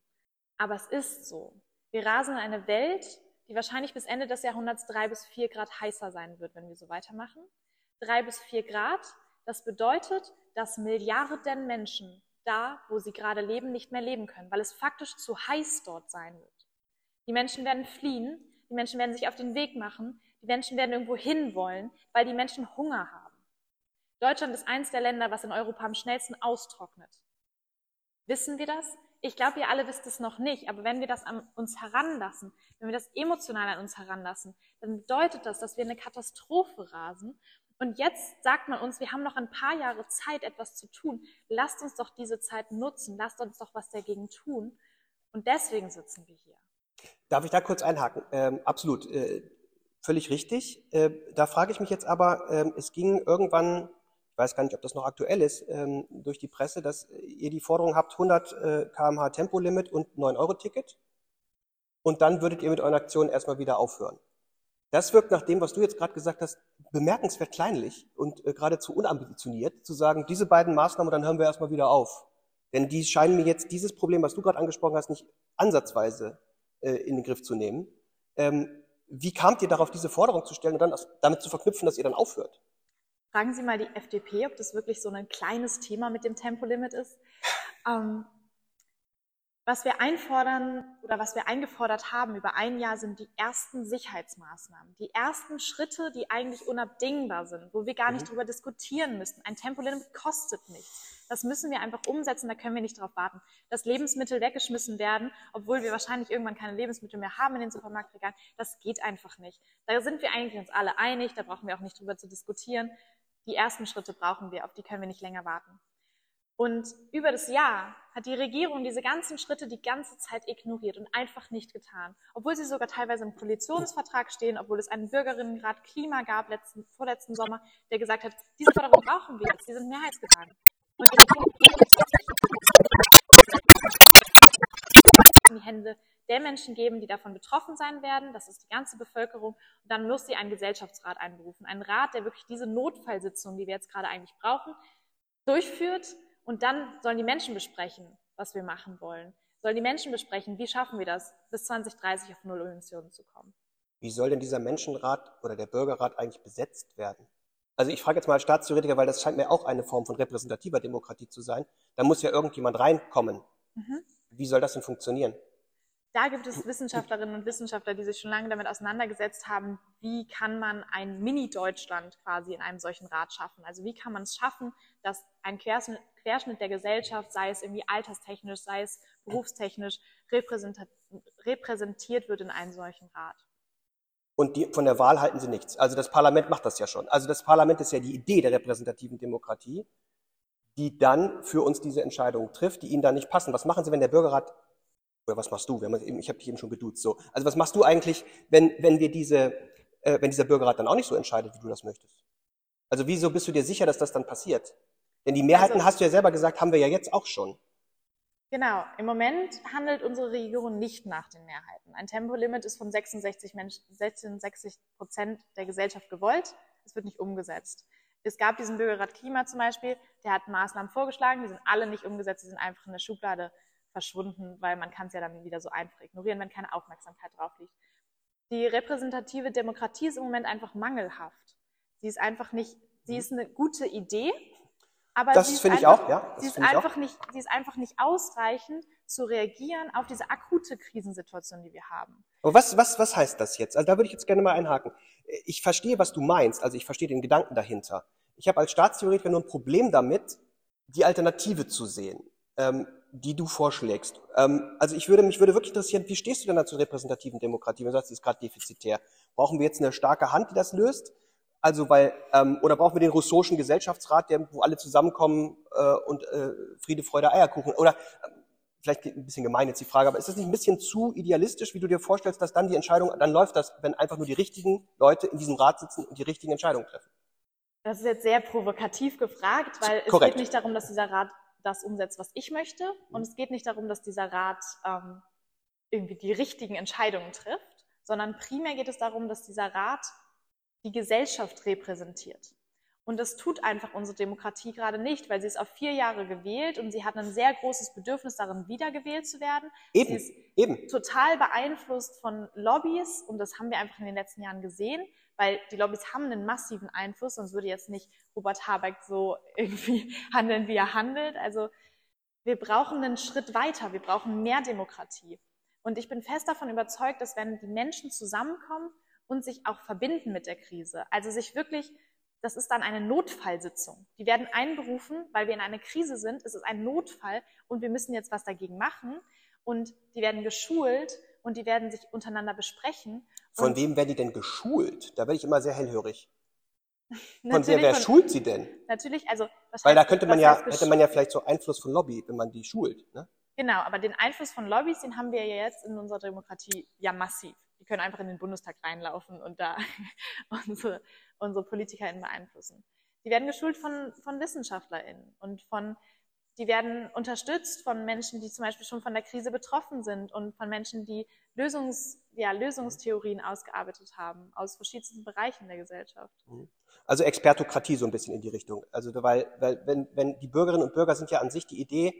Aber es ist so. Wir rasen in eine Welt, die wahrscheinlich bis Ende des Jahrhunderts drei bis vier Grad heißer sein wird, wenn wir so weitermachen. Drei bis vier Grad, das bedeutet, dass Milliarden Menschen da, wo sie gerade leben, nicht mehr leben können, weil es faktisch zu heiß dort sein wird. Die Menschen werden fliehen, die Menschen werden sich auf den Weg machen, die Menschen werden irgendwo hin wollen, weil die Menschen Hunger haben. Deutschland ist eines der Länder, was in Europa am schnellsten austrocknet. Wissen wir das? Ich glaube, ihr alle wisst es noch nicht, aber wenn wir das an uns heranlassen, wenn wir das emotional an uns heranlassen, dann bedeutet das, dass wir eine Katastrophe rasen. Und jetzt sagt man uns, wir haben noch ein paar Jahre Zeit, etwas zu tun. Lasst uns doch diese Zeit nutzen. Lasst uns doch was dagegen tun. Und deswegen sitzen wir hier. Darf ich da kurz einhaken? Ähm, absolut. Äh, völlig richtig. Äh, da frage ich mich jetzt aber, äh, es ging irgendwann weiß gar nicht, ob das noch aktuell ist, ähm, durch die Presse, dass ihr die Forderung habt, 100 äh, kmh Tempolimit und 9-Euro-Ticket. Und dann würdet ihr mit euren Aktionen erstmal wieder aufhören. Das wirkt nach dem, was du jetzt gerade gesagt hast, bemerkenswert kleinlich und äh, geradezu unambitioniert, zu sagen, diese beiden Maßnahmen, dann hören wir erstmal wieder auf. Denn die scheinen mir jetzt dieses Problem, was du gerade angesprochen hast, nicht ansatzweise äh, in den Griff zu nehmen. Ähm, wie kamt ihr darauf, diese Forderung zu stellen und dann damit zu verknüpfen, dass ihr dann aufhört? Fragen Sie mal die FDP, ob das wirklich so ein kleines Thema mit dem Tempolimit ist. Ähm, was wir einfordern oder was wir eingefordert haben über ein Jahr sind die ersten Sicherheitsmaßnahmen, die ersten Schritte, die eigentlich unabdingbar sind, wo wir gar nicht mhm. drüber diskutieren müssen. Ein Tempolimit kostet nichts. Das müssen wir einfach umsetzen, da können wir nicht drauf warten. Dass Lebensmittel weggeschmissen werden, obwohl wir wahrscheinlich irgendwann keine Lebensmittel mehr haben in den Supermarktregalen, das geht einfach nicht. Da sind wir eigentlich uns alle einig, da brauchen wir auch nicht drüber zu diskutieren die ersten Schritte brauchen wir, auf die können wir nicht länger warten. Und über das Jahr hat die Regierung diese ganzen Schritte die ganze Zeit ignoriert und einfach nicht getan. Obwohl sie sogar teilweise im Koalitionsvertrag stehen, obwohl es einen Bürgerinnenrat Klima gab letzten, vorletzten Sommer, der gesagt hat, diese Forderungen brauchen wir jetzt, die sind mehrheitsgetragen. Und die Regierung in die Hände der Menschen geben, die davon betroffen sein werden. Das ist die ganze Bevölkerung. Und dann muss sie einen Gesellschaftsrat einberufen. Einen Rat, der wirklich diese Notfallsitzung, die wir jetzt gerade eigentlich brauchen, durchführt. Und dann sollen die Menschen besprechen, was wir machen wollen. Sollen die Menschen besprechen, wie schaffen wir das, bis 2030 auf Null Emissionen zu kommen. Wie soll denn dieser Menschenrat oder der Bürgerrat eigentlich besetzt werden? Also ich frage jetzt mal als Staatstheoretiker, weil das scheint mir auch eine Form von repräsentativer Demokratie zu sein. Da muss ja irgendjemand reinkommen. Mhm. Wie soll das denn funktionieren? Da gibt es Wissenschaftlerinnen und Wissenschaftler, die sich schon lange damit auseinandergesetzt haben, wie kann man ein Mini-Deutschland quasi in einem solchen Rat schaffen. Also wie kann man es schaffen, dass ein Querschnitt der Gesellschaft, sei es irgendwie alterstechnisch, sei es berufstechnisch, repräsentiert wird in einem solchen Rat. Und die, von der Wahl halten sie nichts. Also das Parlament macht das ja schon. Also das Parlament ist ja die Idee der repräsentativen Demokratie, die dann für uns diese Entscheidungen trifft, die ihnen dann nicht passen. Was machen sie, wenn der Bürgerrat oder was machst du? ich habe dich eben schon geduzt. So. Also was machst du eigentlich, wenn, wenn wir diese, äh, wenn dieser Bürgerrat dann auch nicht so entscheidet, wie du das möchtest? Also wieso bist du dir sicher, dass das dann passiert? Denn die Mehrheiten, also, hast du ja selber gesagt, haben wir ja jetzt auch schon. Genau. Im Moment handelt unsere Regierung nicht nach den Mehrheiten. Ein Tempolimit ist von 66, Menschen, 66 Prozent der Gesellschaft gewollt. Es wird nicht umgesetzt. Es gab diesen Bürgerrat Klima zum Beispiel, der hat Maßnahmen vorgeschlagen, die sind alle nicht umgesetzt, die sind einfach in der Schublade verschwunden, weil man kann es ja dann wieder so einfach ignorieren, wenn keine Aufmerksamkeit drauf liegt. Die repräsentative Demokratie ist im Moment einfach mangelhaft. Sie ist einfach nicht, sie ist eine gute Idee, aber das sie ist, einfach, auch, ja, sie, ist einfach nicht, sie ist einfach nicht ausreichend zu reagieren auf diese akute Krisensituation, die wir haben. Aber was, was, was heißt das jetzt? Also da würde ich jetzt gerne mal einhaken. Ich verstehe, was du meinst, also ich verstehe den Gedanken dahinter. Ich habe als Staatstheoretiker nur ein Problem damit, die Alternative zu sehen. Ähm, die du vorschlägst. Ähm, also ich würde mich würde wirklich interessieren, wie stehst du denn da zur repräsentativen Demokratie? Wenn du sagst, sie ist gerade defizitär. Brauchen wir jetzt eine starke Hand, die das löst? Also weil ähm, oder brauchen wir den Rousseau'schen Gesellschaftsrat, der, wo alle zusammenkommen äh, und äh, Friede, Freude, Eierkuchen? Oder äh, vielleicht ein bisschen gemein jetzt die Frage, aber ist das nicht ein bisschen zu idealistisch, wie du dir vorstellst, dass dann die Entscheidung, dann läuft das, wenn einfach nur die richtigen Leute in diesem Rat sitzen und die richtigen Entscheidungen treffen? Das ist jetzt sehr provokativ gefragt, weil es geht nicht darum, dass dieser Rat das umsetzt, was ich möchte. Und es geht nicht darum, dass dieser Rat ähm, irgendwie die richtigen Entscheidungen trifft, sondern primär geht es darum, dass dieser Rat die Gesellschaft repräsentiert. Und das tut einfach unsere Demokratie gerade nicht, weil sie ist auf vier Jahre gewählt und sie hat ein sehr großes Bedürfnis darin, wiedergewählt zu werden. Eben, sie ist eben. total beeinflusst von Lobbys und das haben wir einfach in den letzten Jahren gesehen weil die Lobbys haben einen massiven Einfluss, sonst würde jetzt nicht Robert Habeck so irgendwie handeln, wie er handelt. Also wir brauchen einen Schritt weiter, wir brauchen mehr Demokratie. Und ich bin fest davon überzeugt, dass wenn die Menschen zusammenkommen und sich auch verbinden mit der Krise, also sich wirklich, das ist dann eine Notfallsitzung. Die werden einberufen, weil wir in einer Krise sind, es ist ein Notfall und wir müssen jetzt was dagegen machen. Und die werden geschult und die werden sich untereinander besprechen. Von und wem werden die denn geschult? Da werde ich immer sehr hellhörig. Von wer, wer schult sie denn? Natürlich, also Weil da könnte man ja, hätte man ja vielleicht so Einfluss von Lobby, wenn man die schult. Ne? Genau, aber den Einfluss von Lobbys, den haben wir ja jetzt in unserer Demokratie ja massiv. Die können einfach in den Bundestag reinlaufen und da unsere, unsere PolitikerInnen beeinflussen. Die werden geschult von, von WissenschaftlerInnen und von die werden unterstützt von Menschen, die zum Beispiel schon von der Krise betroffen sind und von Menschen, die Lösungs, ja, Lösungstheorien ausgearbeitet haben aus verschiedensten Bereichen der Gesellschaft. Mhm. Also Expertokratie so ein bisschen in die Richtung. Also weil, weil wenn, wenn die Bürgerinnen und Bürger sind ja an sich die Idee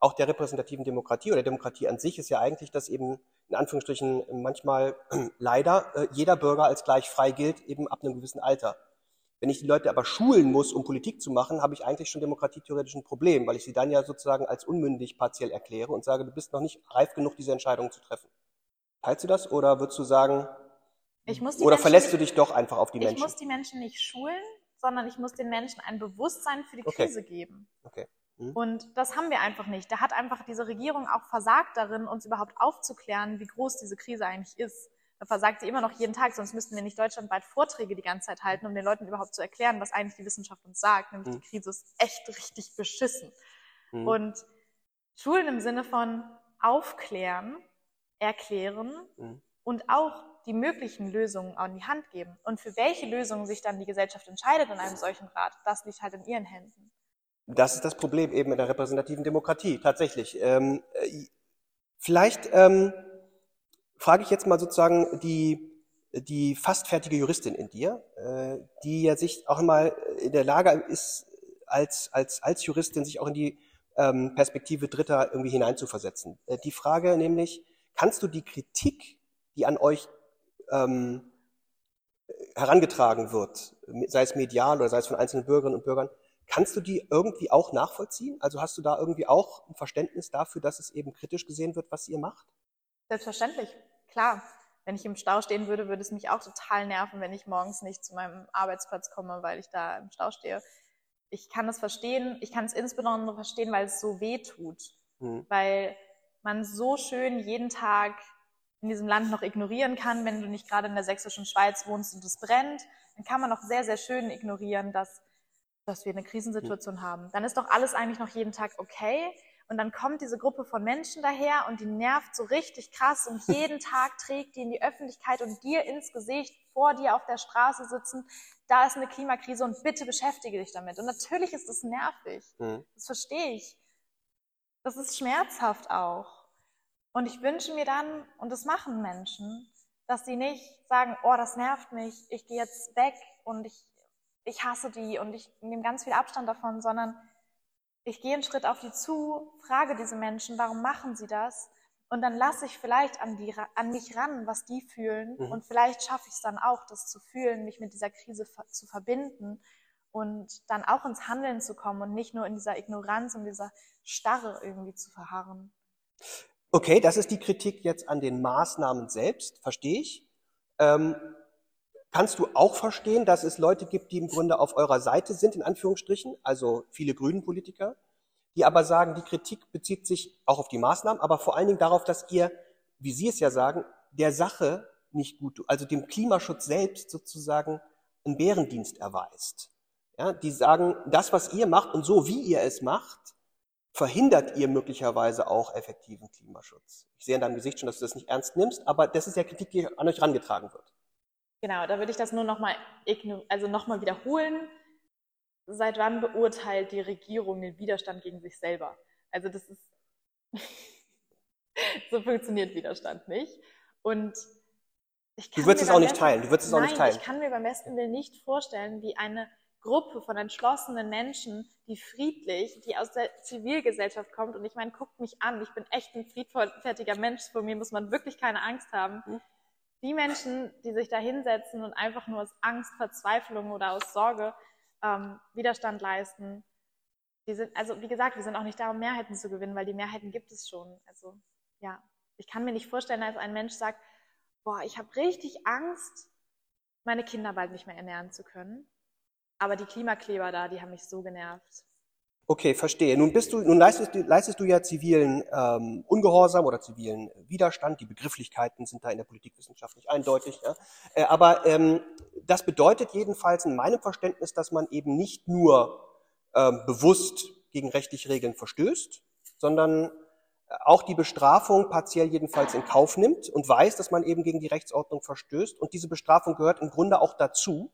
auch der repräsentativen Demokratie oder Demokratie an sich ist ja eigentlich, dass eben in Anführungsstrichen manchmal leider äh, jeder Bürger als gleich frei gilt, eben ab einem gewissen Alter. Wenn ich die Leute aber schulen muss, um Politik zu machen, habe ich eigentlich schon demokratietheoretisch ein Problem, weil ich sie dann ja sozusagen als unmündig partiell erkläre und sage, du bist noch nicht reif genug, diese Entscheidung zu treffen. Teilst du das oder würdest du sagen, oder Menschen verlässt du dich doch einfach auf die Menschen? Ich muss die Menschen nicht schulen, sondern ich muss den Menschen ein Bewusstsein für die okay. Krise geben. Okay. Hm. Und das haben wir einfach nicht. Da hat einfach diese Regierung auch versagt darin, uns überhaupt aufzuklären, wie groß diese Krise eigentlich ist. Da versagt sie immer noch jeden Tag, sonst müssten wir nicht deutschlandweit Vorträge die ganze Zeit halten, um den Leuten überhaupt zu erklären, was eigentlich die Wissenschaft uns sagt, nämlich mhm. die Krise ist echt richtig beschissen. Mhm. Und Schulen im Sinne von aufklären, erklären mhm. und auch die möglichen Lösungen an die Hand geben. Und für welche Lösungen sich dann die Gesellschaft entscheidet in einem solchen Rat, das liegt halt in ihren Händen. Das ist das Problem eben in der repräsentativen Demokratie, tatsächlich. Ähm, äh, vielleicht ähm, frage ich jetzt mal sozusagen die, die fast fertige Juristin in dir, äh, die ja sich auch einmal in der Lage ist, als, als, als Juristin sich auch in die ähm, Perspektive Dritter irgendwie hineinzuversetzen. Äh, die Frage nämlich, kannst du die Kritik, die an euch ähm, herangetragen wird, sei es medial oder sei es von einzelnen Bürgerinnen und Bürgern, kannst du die irgendwie auch nachvollziehen? Also hast du da irgendwie auch ein Verständnis dafür, dass es eben kritisch gesehen wird, was ihr macht? Selbstverständlich, klar. Wenn ich im Stau stehen würde, würde es mich auch total nerven, wenn ich morgens nicht zu meinem Arbeitsplatz komme, weil ich da im Stau stehe. Ich kann das verstehen. Ich kann es insbesondere verstehen, weil es so weh tut. Mhm. Weil man so schön jeden Tag in diesem Land noch ignorieren kann, wenn du nicht gerade in der sächsischen Schweiz wohnst und es brennt, dann kann man noch sehr, sehr schön ignorieren, dass, dass wir eine Krisensituation mhm. haben. Dann ist doch alles eigentlich noch jeden Tag okay. Und dann kommt diese Gruppe von Menschen daher und die nervt so richtig krass und jeden Tag trägt die in die Öffentlichkeit und dir ins Gesicht, vor dir auf der Straße sitzen, da ist eine Klimakrise und bitte beschäftige dich damit. Und natürlich ist es nervig. Mhm. Das verstehe ich. Das ist schmerzhaft auch. Und ich wünsche mir dann, und das machen Menschen, dass sie nicht sagen, oh, das nervt mich, ich gehe jetzt weg und ich, ich hasse die und ich nehme ganz viel Abstand davon, sondern ich gehe einen Schritt auf die zu, frage diese Menschen, warum machen sie das? Und dann lasse ich vielleicht an, die, an mich ran, was die fühlen. Mhm. Und vielleicht schaffe ich es dann auch, das zu fühlen, mich mit dieser Krise zu verbinden und dann auch ins Handeln zu kommen und nicht nur in dieser Ignoranz und dieser Starre irgendwie zu verharren. Okay, das ist die Kritik jetzt an den Maßnahmen selbst, verstehe ich. Ähm, kannst du auch verstehen, dass es Leute gibt, die im Grunde auf eurer Seite sind, in Anführungsstrichen, also viele grünen Politiker, die aber sagen, die Kritik bezieht sich auch auf die Maßnahmen, aber vor allen Dingen darauf, dass ihr, wie Sie es ja sagen, der Sache nicht gut, also dem Klimaschutz selbst sozusagen einen Bärendienst erweist. Ja, die sagen, das, was ihr macht und so, wie ihr es macht, verhindert ihr möglicherweise auch effektiven Klimaschutz. Ich sehe in deinem Gesicht schon, dass du das nicht ernst nimmst, aber das ist ja Kritik, die an euch herangetragen wird. Genau, da würde ich das nur nochmal also noch wiederholen. Seit wann beurteilt die Regierung den Widerstand gegen sich selber? Also das ist so funktioniert Widerstand nicht. Und ich kann du würdest es auch nicht teilen. Du würdest es auch nicht teilen. Ich kann mir beim besten Willen nicht vorstellen, wie eine Gruppe von entschlossenen Menschen, die friedlich, die aus der Zivilgesellschaft kommt. Und ich meine, guckt mich an, ich bin echt ein friedfertiger Mensch, vor mir muss man wirklich keine Angst haben. Mhm. Die Menschen, die sich da hinsetzen und einfach nur aus Angst, Verzweiflung oder aus Sorge ähm, Widerstand leisten, die sind, also wie gesagt, wir sind auch nicht da, um Mehrheiten zu gewinnen, weil die Mehrheiten gibt es schon. Also ja, ich kann mir nicht vorstellen, dass ein Mensch sagt, boah, ich habe richtig Angst, meine Kinder bald nicht mehr ernähren zu können. Aber die Klimakleber da, die haben mich so genervt. Okay, verstehe. Nun bist du, nun leistest du, leistest du ja zivilen ähm, Ungehorsam oder zivilen Widerstand. Die Begrifflichkeiten sind da in der Politikwissenschaft nicht eindeutig. Ja? Äh, aber ähm, das bedeutet jedenfalls in meinem Verständnis, dass man eben nicht nur ähm, bewusst gegen rechtliche Regeln verstößt, sondern auch die Bestrafung partiell jedenfalls in Kauf nimmt und weiß, dass man eben gegen die Rechtsordnung verstößt. Und diese Bestrafung gehört im Grunde auch dazu,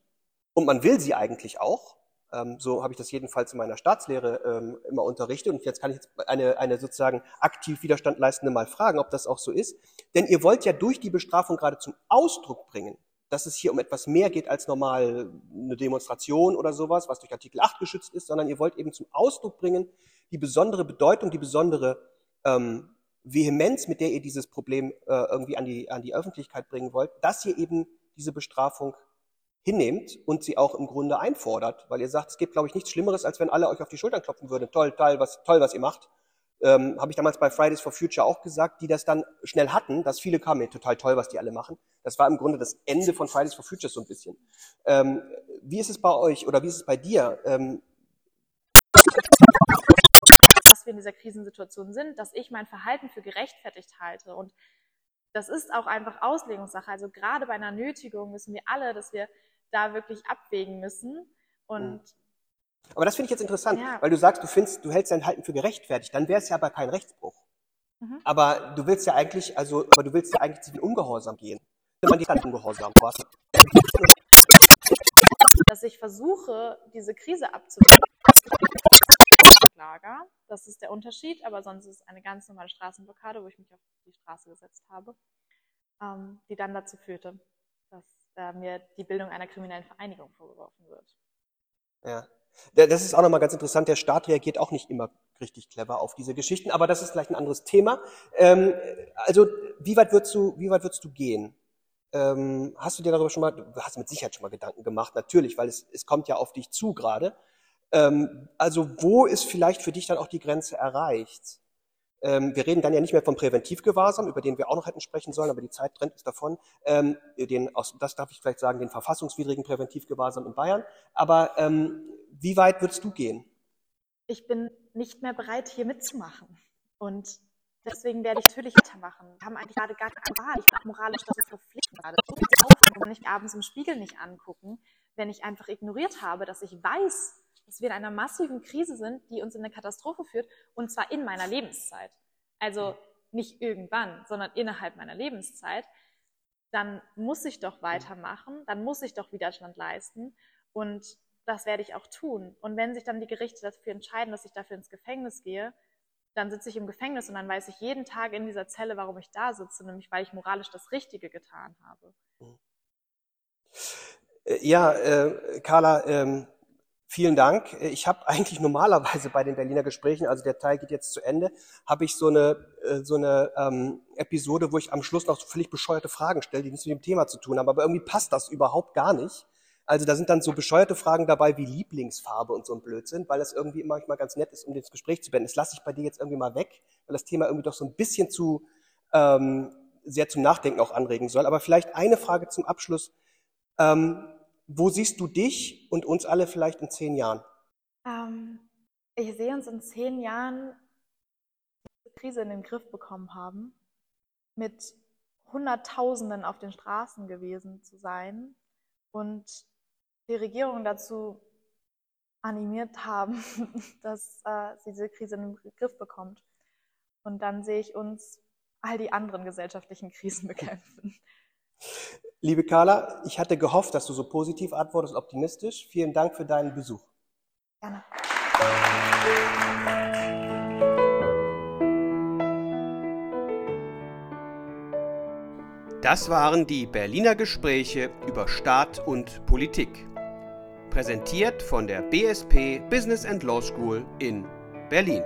und man will sie eigentlich auch. Ähm, so habe ich das jedenfalls in meiner Staatslehre ähm, immer unterrichtet. Und jetzt kann ich jetzt eine, eine sozusagen aktiv Widerstand leistende mal fragen, ob das auch so ist. Denn ihr wollt ja durch die Bestrafung gerade zum Ausdruck bringen, dass es hier um etwas mehr geht als normal eine Demonstration oder sowas, was durch Artikel 8 geschützt ist, sondern ihr wollt eben zum Ausdruck bringen, die besondere Bedeutung, die besondere ähm, Vehemenz, mit der ihr dieses Problem äh, irgendwie an die, an die Öffentlichkeit bringen wollt, dass ihr eben diese Bestrafung hinnehmt und sie auch im Grunde einfordert, weil ihr sagt, es gibt, glaube ich, nichts Schlimmeres, als wenn alle euch auf die Schultern klopfen würden. Toll, toll, was, toll, was ihr macht. Ähm, Habe ich damals bei Fridays for Future auch gesagt, die das dann schnell hatten, dass viele kamen, total toll, was die alle machen. Das war im Grunde das Ende von Fridays for Future so ein bisschen. Ähm, wie ist es bei euch oder wie ist es bei dir? Ähm, dass wir in dieser Krisensituation sind, dass ich mein Verhalten für gerechtfertigt halte. Und das ist auch einfach Auslegungssache. Also gerade bei einer Nötigung wissen wir alle, dass wir da wirklich abwägen müssen. Und mhm. aber das finde ich jetzt interessant, ja. weil du sagst, du findest, du hältst dein Halten für gerechtfertigt, dann wäre es ja aber kein Rechtsbruch. Mhm. Aber du willst ja eigentlich, also, aber du willst ja eigentlich zu den Ungehorsam gehen. Wenn man die dann ungehorsam was? Dass ich versuche, diese Krise abzuwenden. Lager. Das ist der Unterschied, aber sonst ist es eine ganz normale Straßenblockade, wo ich mich auf die Straße gesetzt habe, ähm, die dann dazu führte, dass da mir die Bildung einer kriminellen Vereinigung vorgeworfen wird. Ja. Das ist auch nochmal ganz interessant. Der Staat reagiert auch nicht immer richtig clever auf diese Geschichten, aber das ist vielleicht ein anderes Thema. Ähm, also, wie weit würdest du, wie weit würdest du gehen? Ähm, hast du dir darüber schon mal, du hast mit Sicherheit schon mal Gedanken gemacht, natürlich, weil es, es kommt ja auf dich zu gerade. Ähm, also, wo ist vielleicht für dich dann auch die Grenze erreicht? Ähm, wir reden dann ja nicht mehr vom Präventivgewahrsam, über den wir auch noch hätten sprechen sollen, aber die Zeit trennt uns davon. Ähm, den, aus, das darf ich vielleicht sagen, den verfassungswidrigen Präventivgewahrsam in Bayern. Aber ähm, wie weit würdest du gehen? Ich bin nicht mehr bereit, hier mitzumachen. Und deswegen werde ich natürlich weitermachen. Wir haben eigentlich gerade gar keine Wahl. Ich bin moralisch dazu verpflichtet. Gerade auf, wenn ich abends im Spiegel nicht angucken, wenn ich einfach ignoriert habe, dass ich weiß, dass wir in einer massiven Krise sind, die uns in eine Katastrophe führt, und zwar in meiner Lebenszeit. Also nicht irgendwann, sondern innerhalb meiner Lebenszeit, dann muss ich doch weitermachen, dann muss ich doch Widerstand leisten und das werde ich auch tun. Und wenn sich dann die Gerichte dafür entscheiden, dass ich dafür ins Gefängnis gehe, dann sitze ich im Gefängnis und dann weiß ich jeden Tag in dieser Zelle, warum ich da sitze, nämlich weil ich moralisch das Richtige getan habe. Äh, ja, äh, Carla, ähm, Vielen Dank. Ich habe eigentlich normalerweise bei den Berliner Gesprächen, also der Teil geht jetzt zu Ende, habe ich so eine, äh, so eine ähm, Episode, wo ich am Schluss noch so völlig bescheuerte Fragen stelle, die nichts mit dem Thema zu tun haben. Aber irgendwie passt das überhaupt gar nicht. Also da sind dann so bescheuerte Fragen dabei wie Lieblingsfarbe und so ein Blödsinn, weil das irgendwie manchmal ganz nett ist, um das Gespräch zu beenden. Das lasse ich bei dir jetzt irgendwie mal weg, weil das Thema irgendwie doch so ein bisschen zu ähm, sehr zum Nachdenken auch anregen soll. Aber vielleicht eine Frage zum Abschluss. Ähm, wo siehst du dich und uns alle vielleicht in zehn Jahren? Ähm, ich sehe uns in zehn Jahren die Krise in den Griff bekommen haben, mit Hunderttausenden auf den Straßen gewesen zu sein und die Regierung dazu animiert haben, dass äh, sie diese Krise in den Griff bekommt. Und dann sehe ich uns all die anderen gesellschaftlichen Krisen bekämpfen. Liebe Carla, ich hatte gehofft, dass du so positiv antwortest, optimistisch. Vielen Dank für deinen Besuch. Gerne. Das waren die Berliner Gespräche über Staat und Politik. Präsentiert von der BSP Business and Law School in Berlin.